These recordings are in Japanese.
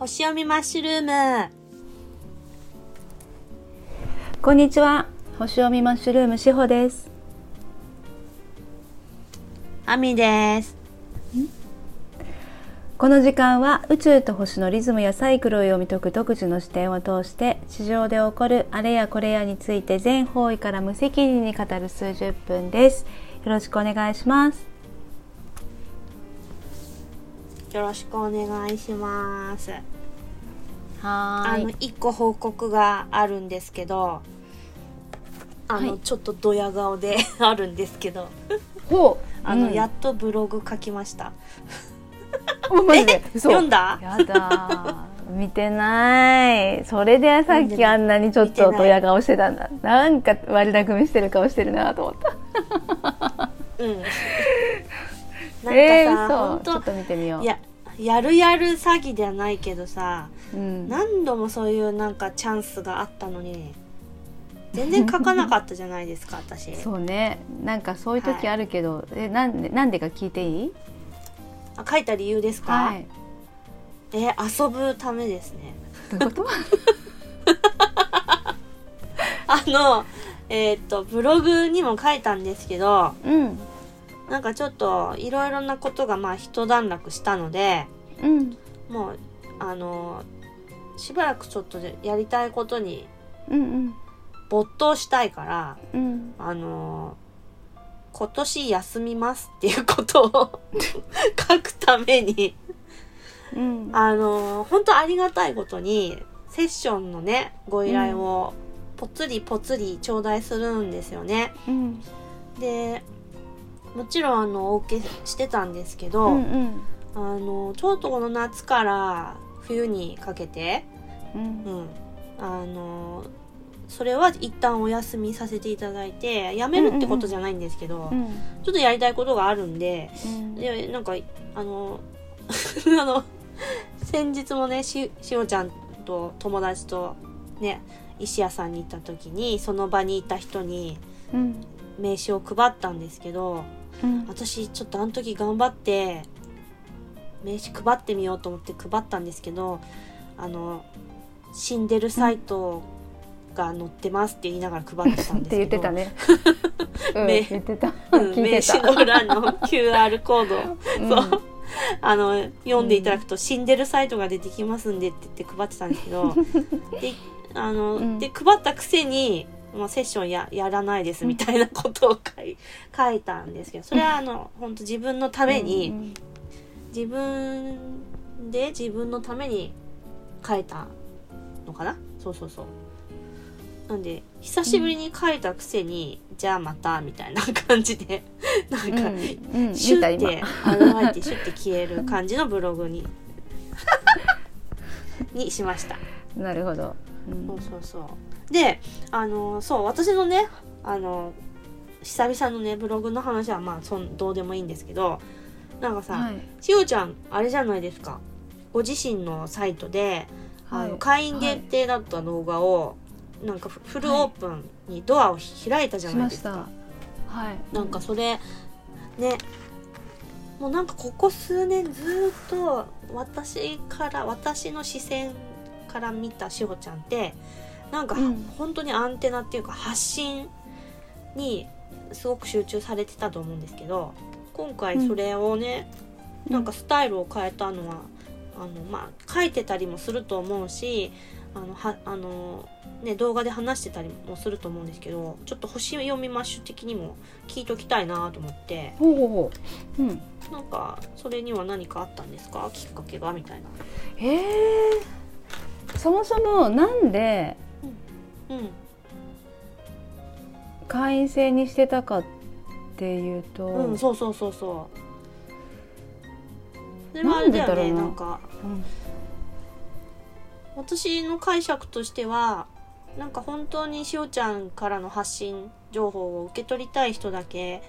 星読みマッシュルーム。こんにちは。星読みマッシュルームしほです。あみです。この時間は宇宙と星のリズムやサイクルを読み解く独自の視点を通して地上で起こるあれやこれやについて全方位から無責任に語る数十分です。よろしくお願いしますよろしくお願いします。はあの一個報告があるんですけどあの、はい。ちょっとドヤ顔で あるんですけど。ほう。あの、うん。やっとブログ書きました。おマジで？嘘。読んだ？やだ見てない。それでさっきあんなにちょっとドヤ顔してたんだ。なんか悪巧みしてる顔してるなと思った。うんなんかさ、えー、ほんと嘘ちょっと見てみよう。いややるやる詐欺ではないけどさうん、何度もそういうなんかチャンスがあったのに全然書かなかったじゃないですか 私。そうね。なんかそういう時あるけど、えなんでなんでか聞いていい？あ書いた理由ですか、はい。えー遊ぶためですね。どういうこと？あのえーっとブログにも書いたんですけどうんなんかちょっといろいろなことがまあ一段落したのでうん。もうあのしばらくちょっとでやりたいことにうん没頭したいからうん。あの今年休みますっていうことを 書くためにうん。あの本当ありがたいことにセッションのねご依頼をぽつりぽつり頂戴するんですよね。うん。でもちろんあのお受けしてたんですけうど、ん。あのちょうどこの夏から冬にかけて、うん。うん、あのそれは一旦お休みさせていただいてやめるってことじゃないんですけど、うん。ちょっとやりたいことがあるんでうん。でなんかあの あの先日もねししおちゃんと友達とね石屋さんに行った時にその場にいた人にうん。名刺を配ったんですけどうん。私ちょっとあの時頑張って名刺配ってみようと思って配ったんですけどあの死んでるサイトが載ってますって言いながら配ってたんっですけど。て言ってたね。うん、名刺のた。裏の QR コードを。うん。そう。あの読んでいただくと死んでるサイトが出てきますんでって言って配ってたんですけど。であの、うん。で配ったくせに、まあ、セッションややらないですみたいなことを書い書いたんですけどそれはあの本当自分のために、うん自分で自分のために書いたのかな？そうそうそうなんで久しぶりに書いたくせに、じゃあまたみたいな感じで なんか、うんうん、シュ。ッて現れてシュッて消える感じのブログに にしました。なるほど。うんそうそうそう。で、あのそう私のねあの久々のねブログの話はまあそんどうでもいいんですけど、なんかさ、はいしおちゃんあれじゃないですか。ご自身のサイトで、あのはい会員限定だった動画を、なんかフフルオープンにドアを開いたじゃしないですか。はい。なんかそれねもうなんかここ数年ずっと私から私の視線から見たしほちゃんってなんか、うん。本当にアンテナっていうか発信にすごく集中されてたと思うんですけど今回それをね、うん。なんかスタイルを変えたのはあのまあ書いてたりもすると思うしあのはあのね動画で話してたりもすると思うんですけどちょっと星読みマッシュ的にも聞いときたいなと思ってほうほうほう。うん。なんかそれには何かあったんですか？きっかけが？みたいな。ええそもそもなんでうん会員制にしてたかっていうと、うんそうそうそうそう。それはあれだよねなんかうん私の解釈としてはなんか本当にしおちゃんからの発信情報を受け取りたい人だけ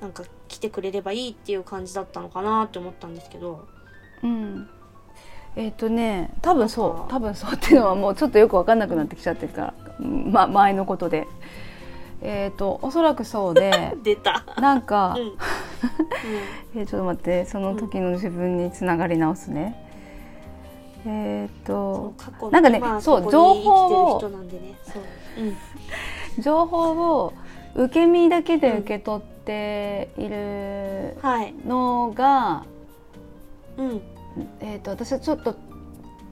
なんか来てくれればいいっていう感じだったのかなって思ったんですけど。うんえっ、とね多分そう多分そうっていうのはもうちょっとよく分かんなくなってきちゃってるから、うんま、前のことで。えっ、とおそらくそうで 出た。なんか、うん、うん。えーちょっと待ってその時の自分につながり直すね、えっ、となんかね今そう情報を 情報を受け身だけで受け取っているはい、のが、うん、えー、と私はちょっと、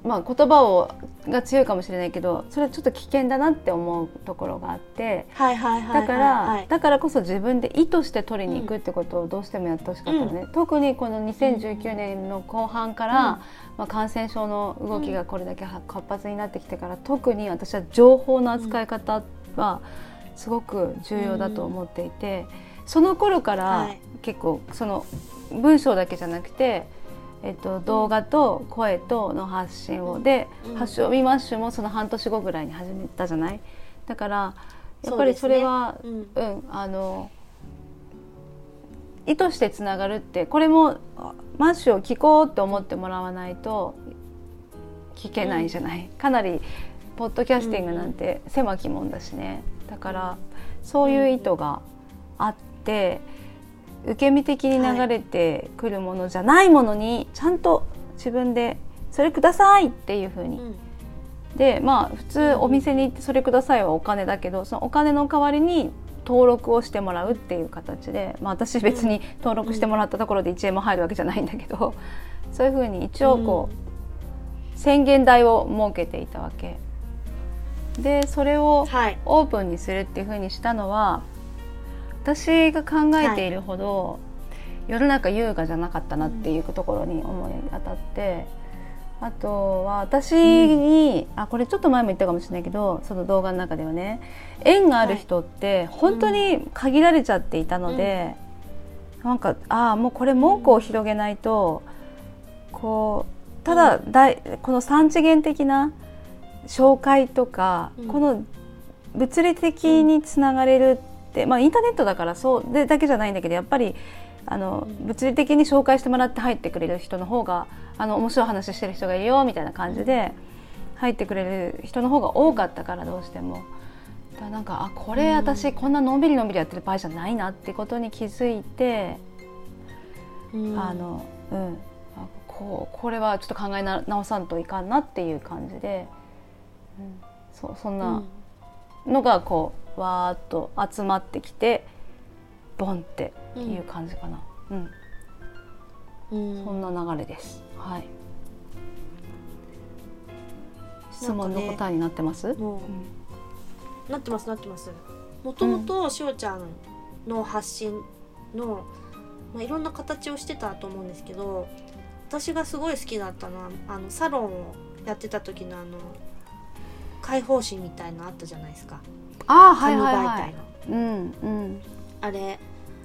まあ、言葉をが強いかもしれないけどそれはちょっと危険だなって思うところがあってはいはいはいだから、はいだからこそ自分で意図して取りに行くってことをどうしてもやってほしかったのね、特にこの2019年の後半から、うん。まあ、感染症の動きがこれだけは活発になってきてから特に私は情報の扱い方はすごく重要だと思っていて、その頃からはい。結構その文章だけじゃなくて、えっと、動画と声との発信を、でうん「発祥ビマッシュ」もその半年後ぐらいに始めたじゃない？だからやっぱりそれはうん。うん、あの意図してつながるってこれもあマッシュを聞こうって思ってもらわないと聞けないじゃない、かなりポッドキャスティングなんて狭き門だしね。だからそういう意図があって受け身的に流れてくるものじゃないものにちゃんと自分で「それください」っていうふうに。うん。でまあ普通お店に行ってそれくださいはお金だけどそのお金の代わりに登録をしてもらうっていう形で、まあ、私別に登録してもらったところで1円も入るわけじゃないんだけど、そういうふうに一応こう、宣言台を設けていたわけ。でそれをはい。オープンにするっていうふうにしたのは私が考えているほど、世の中優雅じゃなかったなっていうところに思い当たって。あとは私に、あこれちょっと前も言ったかもしれないけどその動画の中ではね縁がある人って本当に限られちゃっていたので、なんかああもうこれ門戸を広げないとこうただだいこの3次元的な紹介とか、うん。この物理的につながれるって、まあインターネットだからそうでだけじゃないんだけどやっぱりあの、うん物理的に紹介してもらって入ってくれる人の方があの面白い話してる人がいるよみたいな感じで入ってくれる人の方が多かったからどうしても。だなんかあこれうん。私こんなのんびりのんびりやってる場合じゃないなってことに気づいて、うん。あのうん。あこうこれはちょっと考えな直さんといかんなっていう感じで、うん、そそんうなん。のがこうわーっと集まってきてボンっていう感じかな、うん。うん。そんな流れです。はい。質問の答えになってます、なってますなってます。もともとしおちゃんの発信の、まあ、いろんな形をしてたと思うんですけど私がすごい好きだったのはあのサロンをやってた時のあの開放誌みたいなのあったじゃないですか。ああはい紙媒はい。は体の、い。うんうん。あれ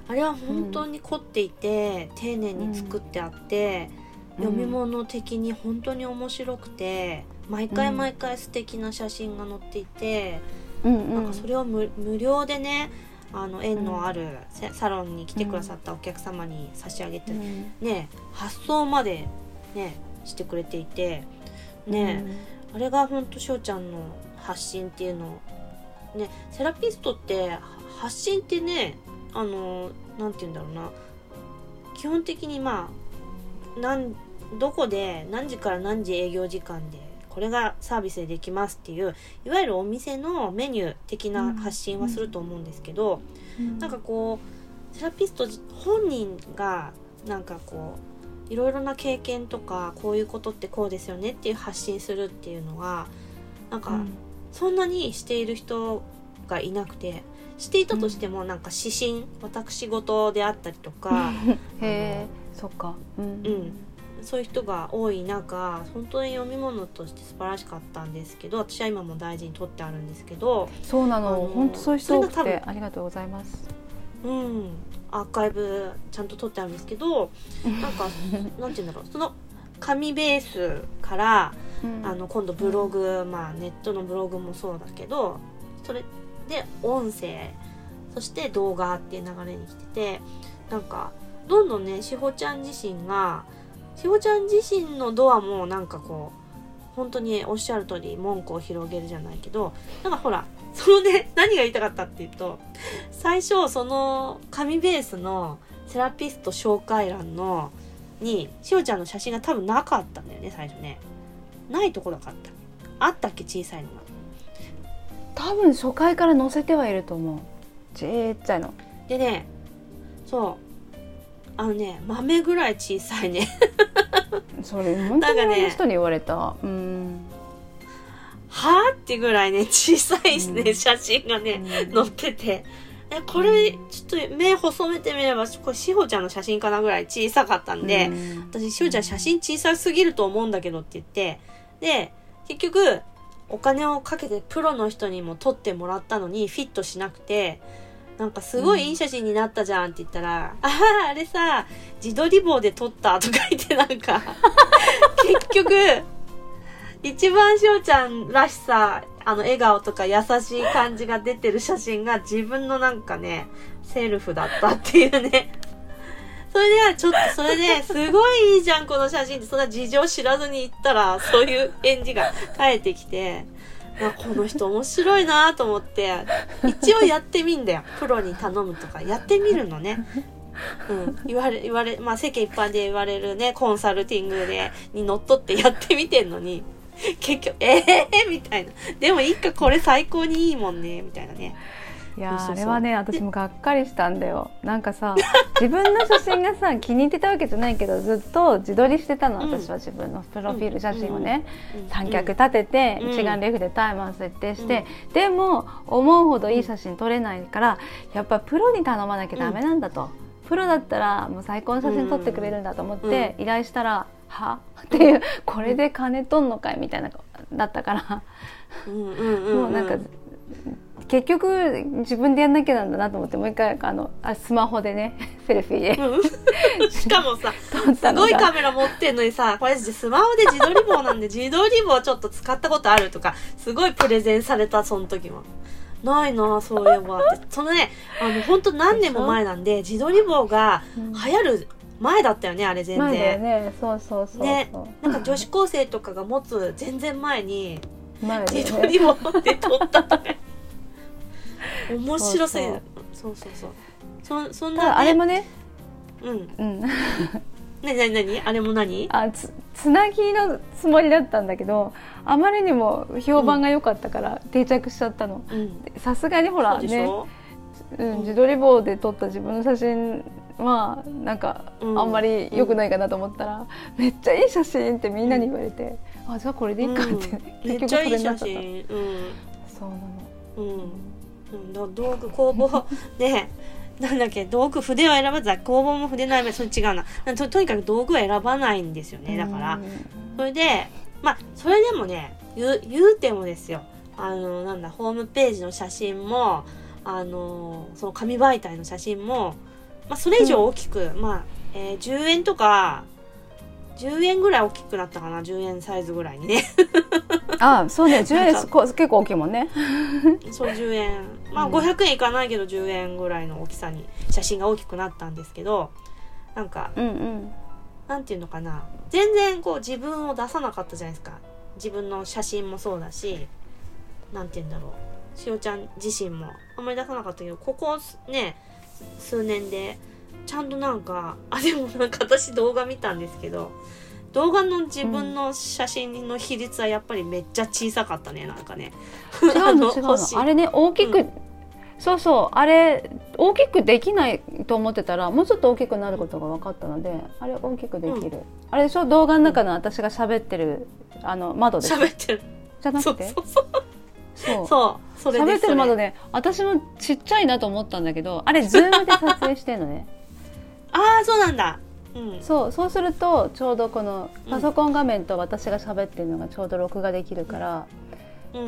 あれは本当に凝っていて、丁寧に作ってあって、読み物的に本当に面白くて毎回毎回素敵な写真が載っていて、うんうん。なんかそれを無無料でねあの縁のあるせサロンに来てくださったお客様に差し上げて、うん。ね発送までねしてくれていてね、あれがほんとしおちゃんの発信っていうのねセラピストっては発信ってねあのなんて言うんだろうな。基本的にまあなんどこで何時から何時営業時間でこれがサービスでできますっていういわゆるお店のメニュー的な発信はすると思うんですけど、うん。なんかこうセラピスト本人がなんかこういろいろな経験とかこういうことってこうですよねっていう発信するっていうのはなんかうん。そんなにしている人がいなくてしていたとしてもなんか指針私事であったりとか、へえそっか。うん。うん、そういう人が多い中本当に読み物として素晴らしかったんですけど私は今も大事に取ってあるんですけど、そうなあのの本当そういう人多くてありがとうございます。うん、アーカイブちゃんと取ってあるんですけど なんかなんて言うんだろう。その紙ベースからうん。あの今度ブログ、まあネットのブログもそうだけどそれで音声そして動画っていう流れに来ててなんかどんどんねしほちゃん自身がしほちゃん自身のドアもなんかこう本当におっしゃる通り門戸を広げるじゃないけどなんかほらそのね何が言いたかったっていうと最初その紙ベースのセラピスト紹介欄のにしおちゃんの写真が多分なかったんだよね最初ね。ないとこなかった。あったっけ小さいのが。多分初回から載せてはいると思う。ちっちゃいの。でねそう。あのね豆ぐらい小さいね。それ本当にいろんな人に言われた、うんはあってぐらいね小さいね、うん。写真がね、うん。載ってて。えこれちょっと目細めてみればこれしほちゃんの写真かなぐらい小さかったんで、うん。私しほちゃん写真小さすぎると思うんだけどって言ってで結局お金をかけてプロの人にも撮ってもらったのにフィットしなくてなんかすごいいい写真になったじゃんって言ったら「あああれさ自撮り棒で撮った」とか言ってなんか 結局一番しおちゃんらしさあの笑顔とか優しい感じが出てる写真が自分のなんかねセルフだったっていうね。それではちょっとそれですごいいいじゃんこの写真ってそんな事情知らずに行ったらそういう返事が返ってきてあこの人面白いなと思って一応やってみんだよ。プロに頼むとか。やってみるのね。うん、言われ言われまあ世間一般で言われるねコンサルティングでにのっとってやってみてんのに。結局ええー、みたいな。でもいいかこれ最高にいいもんねみたいなね。いやあれはね私もがっかりしたんだよ。なんかさ自分の写真がさ気に入ってたわけじゃないけどずっと自撮りしてたのうん。私は自分のプロフィール写真をね、うん三脚立てて、うん一眼レフでタイマー設定して、でも思うほどいい写真撮れないからやっぱプロに頼まなきゃダメなんだと、プロだったらもう最高の写真撮ってくれるんだと思って依頼したら「は?」っていうこれで金取んのかいみたいなだったから、もうなんか結局自分でやんなきゃなんだなと思ってもう一回あのあスマホでね セルフィーでうんしかもさ すごいカメラ持ってんのにさ、これスマホで自撮り棒なんで自撮り棒ちょっと使ったことあるとか、すごいプレゼンされた、その時は。ないなぁ、そういえば。そのね、あの、ほんと何年も前なんで、自撮り棒がうん流行る前だったよね、あれ全前だよ然。ね。そうそうそうそう、ね。なんか女子高生とかが持つ全然前に、前だ自撮り棒で撮ったとか。面白すぎる。そうそう。そう。そそんな、ね、あれもね。うん。うん。なになにあれも何？あつつなぎのつもりだったんだけどあまりにも評判が良かったから定着しちゃったの。うん。さすがにほそらね、うん、自撮り棒で撮った自分の写真はなんかうんあんまり良くないかなと思ったら、めっちゃいい写真ってみんなに言われて、あじゃあこれでいいかって、うん。めっちゃいい写になっちゃった真。うん。そうなの。うん。うん、だ道具工房。ね。なんだっけ道具筆を選ばず工房も筆の選ばそれ違うな。ととにかく道具を選ばないんですよね。だから、うん。それでまあそれでもね言う言うてもですよ。あのなんだホームページの写真もあのその紙媒体の写真も、まあ、それ以上大きく、まあ、えー10円とか10円ぐらい大きくなったかな10円サイズぐらいにね。あそうね10円こ結構大きいもんね。そう10円。まあうん。500円いかないけど10円ぐらいの大きさに写真が大きくなったんですけどなんかうんうん。なんていうのかな。全然こう自分を出さなかったじゃないですか。自分の写真もそうだしなんて言うんだろう。しおちゃん自身もあんまり出さなかったけどここね数年でちゃんとなんか あでもなんか私動画見たんですけど動画の自分の写真の比率はやっぱりめっちゃ小さかったねなんかね。違うの 違うの。星あれね大きく、うそうそうあれ大きくできないと思ってたらもうちょっと大きくなることが分かったのであれ大きくできる、あれでしょ？動画の中の私が喋ってるあの窓でしょ？喋ってる。じゃなくて？そうそうそうそう。それです。喋ってる窓それね私もちっちゃいなと思ったんだけどあれズームで撮影してんのね。ああそうなんだ。うん。そうそうするとちょうどこのパソコン画面と私が喋ってるのがちょうど録画できるから、うん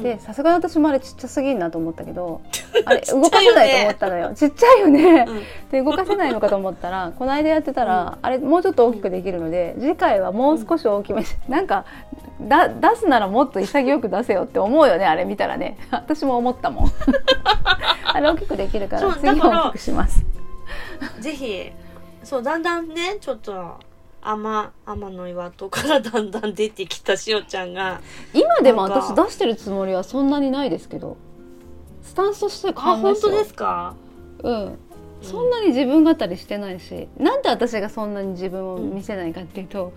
でさすがに私もあれちっちゃすぎんなと思ったけど あれ動かせないと思ったのよ。ちっちゃいよね、うん。で動かせないのかと思ったらこの間やってたら、あれもうちょっと大きくできるので次回はもう少し大きめに、なんかだ出すならもっと潔く出せよって思うよねあれ見たらね。私も思ったもん。あれ大きくできるから次は大きくします。ぜひそうだんだんねちょっと天天の岩戸からだんだん出てきたしおちゃんが。今でも私出してるつもりはそんなにないですけど。スタンスとしてあ変わ本当ですか？うん。そんなに自分語りしてないしなんで私がそんなに自分を見せないかっていうと、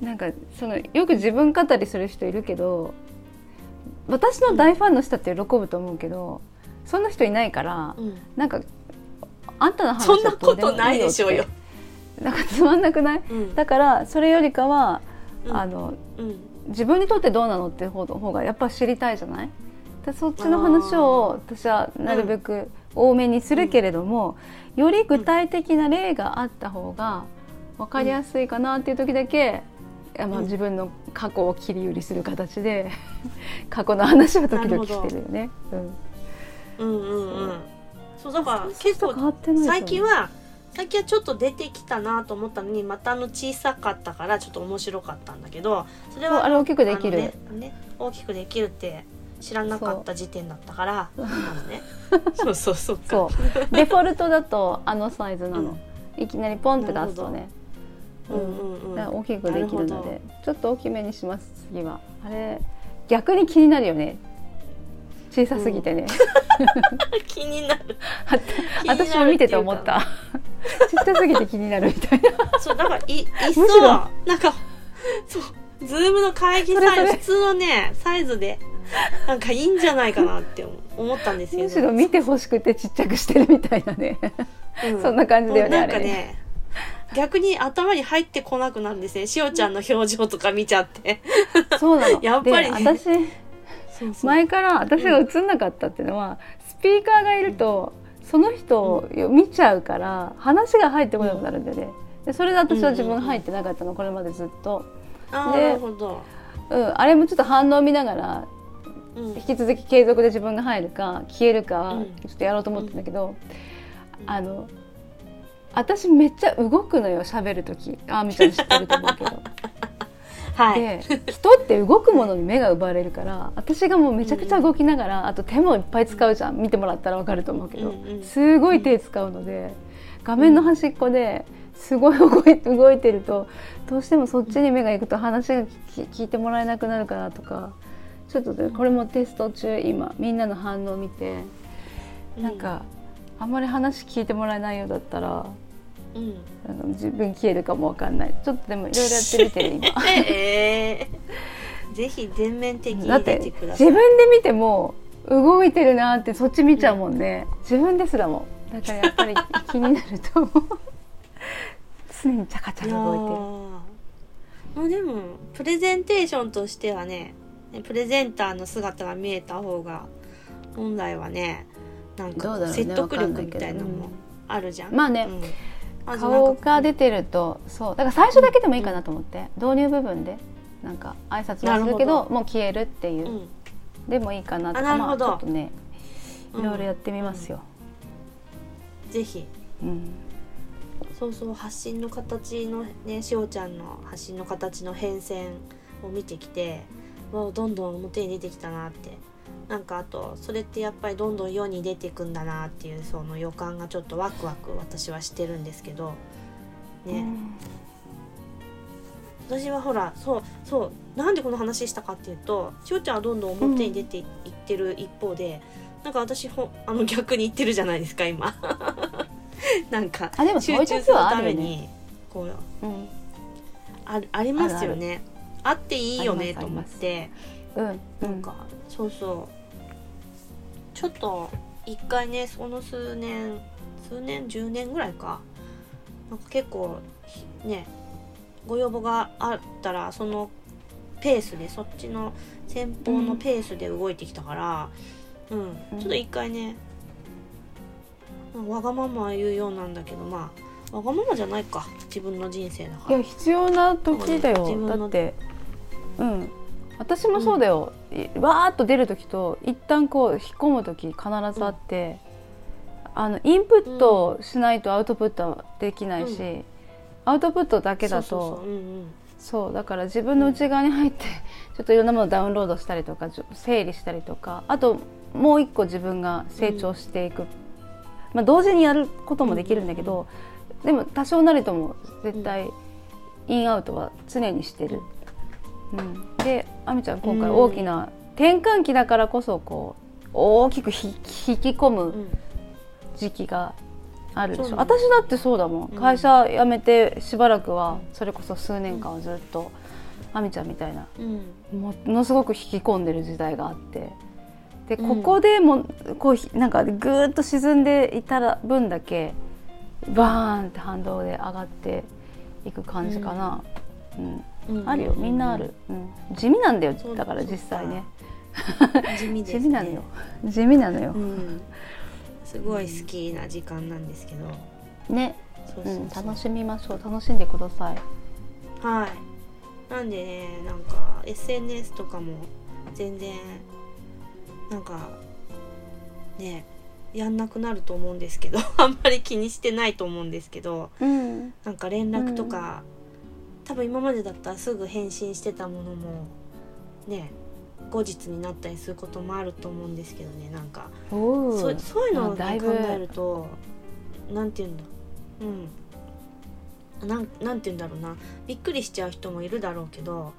なんかそのよく自分語りする人いるけど私の大ファンの人って喜ぶと思うけど、そんな人いないから、うん。なんかあんたの話そんなことないでしょうよなんかつまんなくない？うん。だからそれよりかは、うん。あのうん。自分にとってどうなのって方方がやっぱ知りたいじゃない？でそっちの話を私はなるべく多めにするけれども、より具体的な例があった方が分かりやすいかなっていう時だけ、いやまあ、うん。自分の過去を切り売りする形で 過去の話は時々してるよね。うん。うんうんうん。そうだから結構最近は最近はちょっと出てきたなと思ったのにまたあの小さかったからちょっと面白かったんだけどそれはあれ大きくできる？ねね大きくできるって知らなかった時点だったからあのね。そうそうそうか。そう。デフォルトだとあのサイズなの、いきなりポンって出すとね。うん。うんうん大きくできるのでちょっと大きめにします次は。あれ逆に気になるよね。小さすぎてね、気になる。あ気になる私も見てて思ったちっちゃすぎて気になるみたいな。そうだからいいっそろ。なんかそう。ズームの会議サイズ普通のねサイズでなんかいいんじゃないかなって思ったんですけどむしろ見てほしくてちっちゃくしてるみたいなね。うそんな感じだよねなんかね逆に頭に入ってこなくなるんですね。しおちゃんの表情とか見ちゃって。そうなの。やっぱり。ねで私前から私が映んなかったっていうのは、スピーカーがいるとその人を見ちゃうから話が入ってこなくなるんだよね。でそれで私は自分が入ってなかったのこれまでずっと、であーなるほど、うん、あれもちょっと反応を見ながらうん。引き続き継続で自分が入るか消えるかうん。ちょっとやろうと思ってんだけど、あの私めっちゃ動くのよ喋る時。あみちゃん知ってると思うけど。はい、で人って動くものに目が奪われるから私がもうめちゃくちゃ動きながら、あと手もいっぱい使うじゃん。見てもらったら分かると思うけど、すごい手使うので画面の端っこですごい動い動いてるとどうしてもそっちに目が行くと話が聞聞いてもらえなくなるかなとかちょっとねこれもテスト中今みんなの反応を見てなんか、あんまり話聞いてもらえないようだったらうん、なんか自分消えるかも分かんない。ちょっとでもいろいろやってみてる今。えー、ぜひ全面的に出だっててください。自分で見ても動いてるなってそっち見ちゃうもんね、自分ですらも。だからやっぱり気になると思う。常にチャカチャカ動いてる。ー。まあでもプレゼンテーションとしてはねねプレゼンターの姿が見えた方が本来はねなんか説得力みたいなのもあるじゃん、まあね。うんあとなん顔かが出てるとそう。だから最初だけでもいいかなと思って、導入部分でなんか挨拶はするけどもう消えるっていう、うん。でもいいかなとかまああなるほど。ちょっとねうん。いろいろやってみますよ、ぜひ。うん。そうそう発信の形のねしおちゃんの発信の形の変遷を見てきてわあどんどん表に出てきたなってなんかあとそれってやっぱりどんどん世に出てくんだなっていうその予感がちょっとワクワク私はしてるんですけどね、私はほらそうそうなんでこの話したかっていうとしおちゃんはどんどん表に出ていってる一方で、なんか私ほあの逆に言ってるじゃないですか今。なんか集中するためにこううん。あありますよね。あっていいよねと思って。うんうなんかそうそうちょっと一回ねその数年数年10年ぐらいか。なんか結構ひねご要望があったらそのペースでそっちの先方のペースで動いてきたから、うん。うん。ちょっと一回ねまあわがままは言うようなんだけどまあわがままじゃないか。自分の人生だから。いや必要な時だよ。自分のだってうん私もそうだよ、いわーっと出る時と一旦こう引っ込む時必ずあって、あのインプットしないとアウトプットはできないし、うアウトプットだけだとそうだから自分の内側に入ってちょっといろんなものをダウンロードしたりとか整理したりとかあともう一個自分が成長していく、まあ、同時にやることもできるんだけど、でも多少なりとも絶対インアウトは常にしてる。うん、であみちゃん今回うん。大きな転換期だからこそこう大きくひ引き込むうん。時期があるでしょ。そうなん私だってそうだもん、うん。会社辞めてしばらくはそれこそ数年間はずっとあみちゃんみたいなうん。ものすごく引き込んでる時代があって。でうん。ここでもこうひなんかぐーっと沈んでいたら分だけバーンって反動で上がっていく感じかな、うん。うんあるよ。みんなある、うん、地味なんだよ。だから実際ね。地味ね。地味なのよ。地味なのよ。う、ん。すごい好きな時間なんですけど。ね、そううん、そう。そう楽しみましょう。楽しんでください。はい。なんでねなんか SNS とかも全然なんかねやんなくなると思うんですけど。あんまり気にしてないと思うんですけど。うん。なんか連絡とか、多分今までだったらすぐ返信してたものもね後日になったりすることもあると思うんですけどねなんか。おそうそういうのを、ね、考えるとなんて言うんだう。ん。なんなんて言うんだろうな。びっくりしちゃう人もいるだろうけど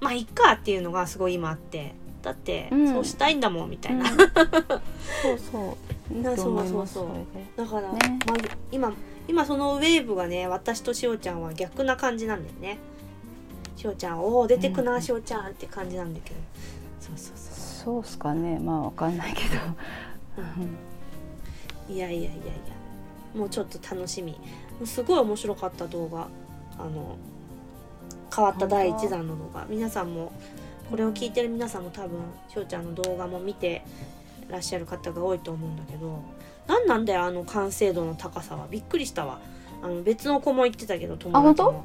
まあいっかっていうのがすごい今あってだって、うん。そうしたいんだもんみたいな、うん。そうそう。いいなと思いますそうそうそだから、ね。まず今今そのウェーブがね私としおちゃんは逆な感じなんだよね。しおちゃんおお出てくな、うん。しおちゃんって感じなんだけど。そうそうそそうっすかね。まあわかんないけど、ういやいやいやいや。もうちょっと楽しみ。すごい面白かった動画。あの変わった第1弾の動画。皆さんもこれを聞いてる皆さんも多分しおちゃんの動画も見てらっしゃる方が多いと思うんだけど何なんだよあの完成度の高さは。びっくりしたわ。あの別の子も言ってたけど友達も。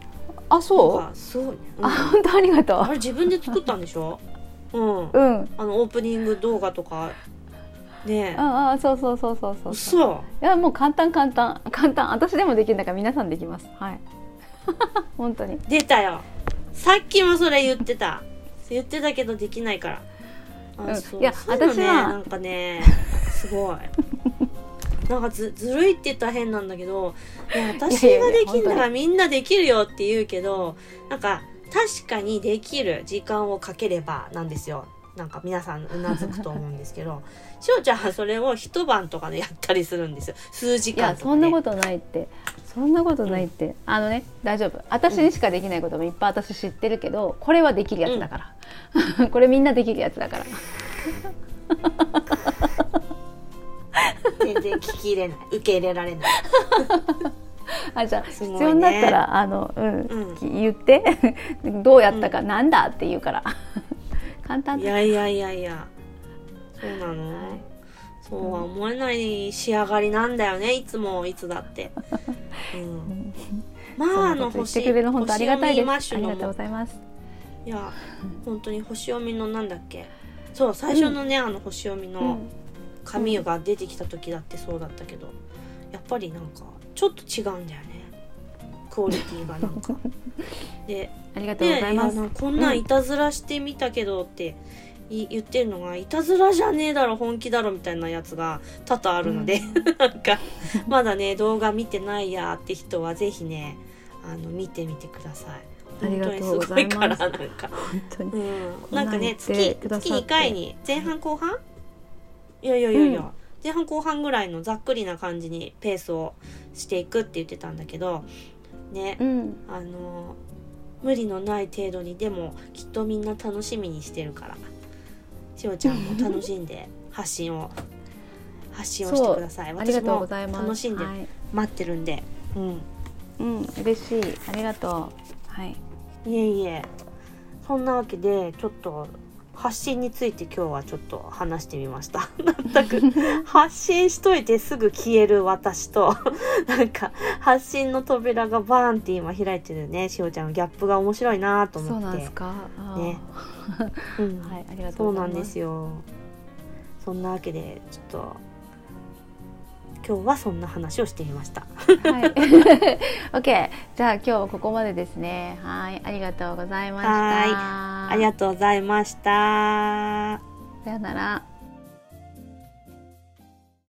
あそう？なんかすごい。ね、うん。あ本当？ありがとあれ自分で作ったんでしょ？うん。ううん。あのオープニング動画とか。ねえ。ああそうそうそうそうそう。嘘。いやもう簡単簡単。簡単。私でもできるんだから皆さんできます。はい。本当に。出たよ。さっきもそれ言ってた。言ってたけどできないから。あ、うん。そう。いや私は。なんかねすごい。なんかずずるいって言ったら変なんだけどいや私ができんだか本らみんなできるよって言うけどなんか確かにできる時間をかければなんですよなんか皆さんうなずくと思うんですけど しおちゃんはそれを一晩とかでやったりするんですよ。数時い間とか、ね、やそんなことないって。そんなことないって、あのね大丈夫。私にしかできないこともいっぱい私知ってるけどこれはできるやつだから、これみんなできるやつだから。全然聞き入れない。受け入れられない。あじゃあ、ね。必要になったらあの、うん。うん。き言って。どうやったか、なんだって言うから簡単いだやいやいやいや。そうなの、はい。そうは思えない仕上がりなんだよねいつもいつだって、うん、まああのなこと言ってくれるの本当ありがたいです。マッシュのありがとうございます。いや本当に星読みのなんだっけ？そう最初のね、あの星読みの紙が出てきた時だってそうだったけどやっぱりなんかちょっと違うんだよねクオリティがなんか。でありがとうごねざいます、やなんかこんなんいたずらしてみたけどってい言ってるのがいたずらじゃねえだろ本気だろみたいなやつが多々あるので、なんかまだね動画見てないやって人はぜひねあの見てみてください。ありがとう本当にすごいからなんか、本当に。うん、なんかね月月2回に前半後半？いやいやいやいや、うん。前半後半ぐらいのざっくりな感じにペースをしていくって言ってたんだけどね、うん。あの無理のない程度にでもきっとみんな楽しみにしてるから。しおちゃんも楽しんで発信を発信をしてください。ありがとうごもざいます。楽しんではい。待ってるんで、うん。うん。嬉しい。ありがとう。はい。いえいえ。そんなわけでちょっと発信について今日はちょっと話してみました。全く発信しといてすぐ消える私と なんか発信の扉がバーンって今開いてるね。しおちゃんのギャップが面白いなと思って。そうなんですか？ね。うん。はいありがとそううござます。ないんですよ。そんなわけでちょっと今日はそんな話をしてみました。はい。OK じゃあ今日はここまでですね。はい。ありがとうございました。はありがとうございました。さよなら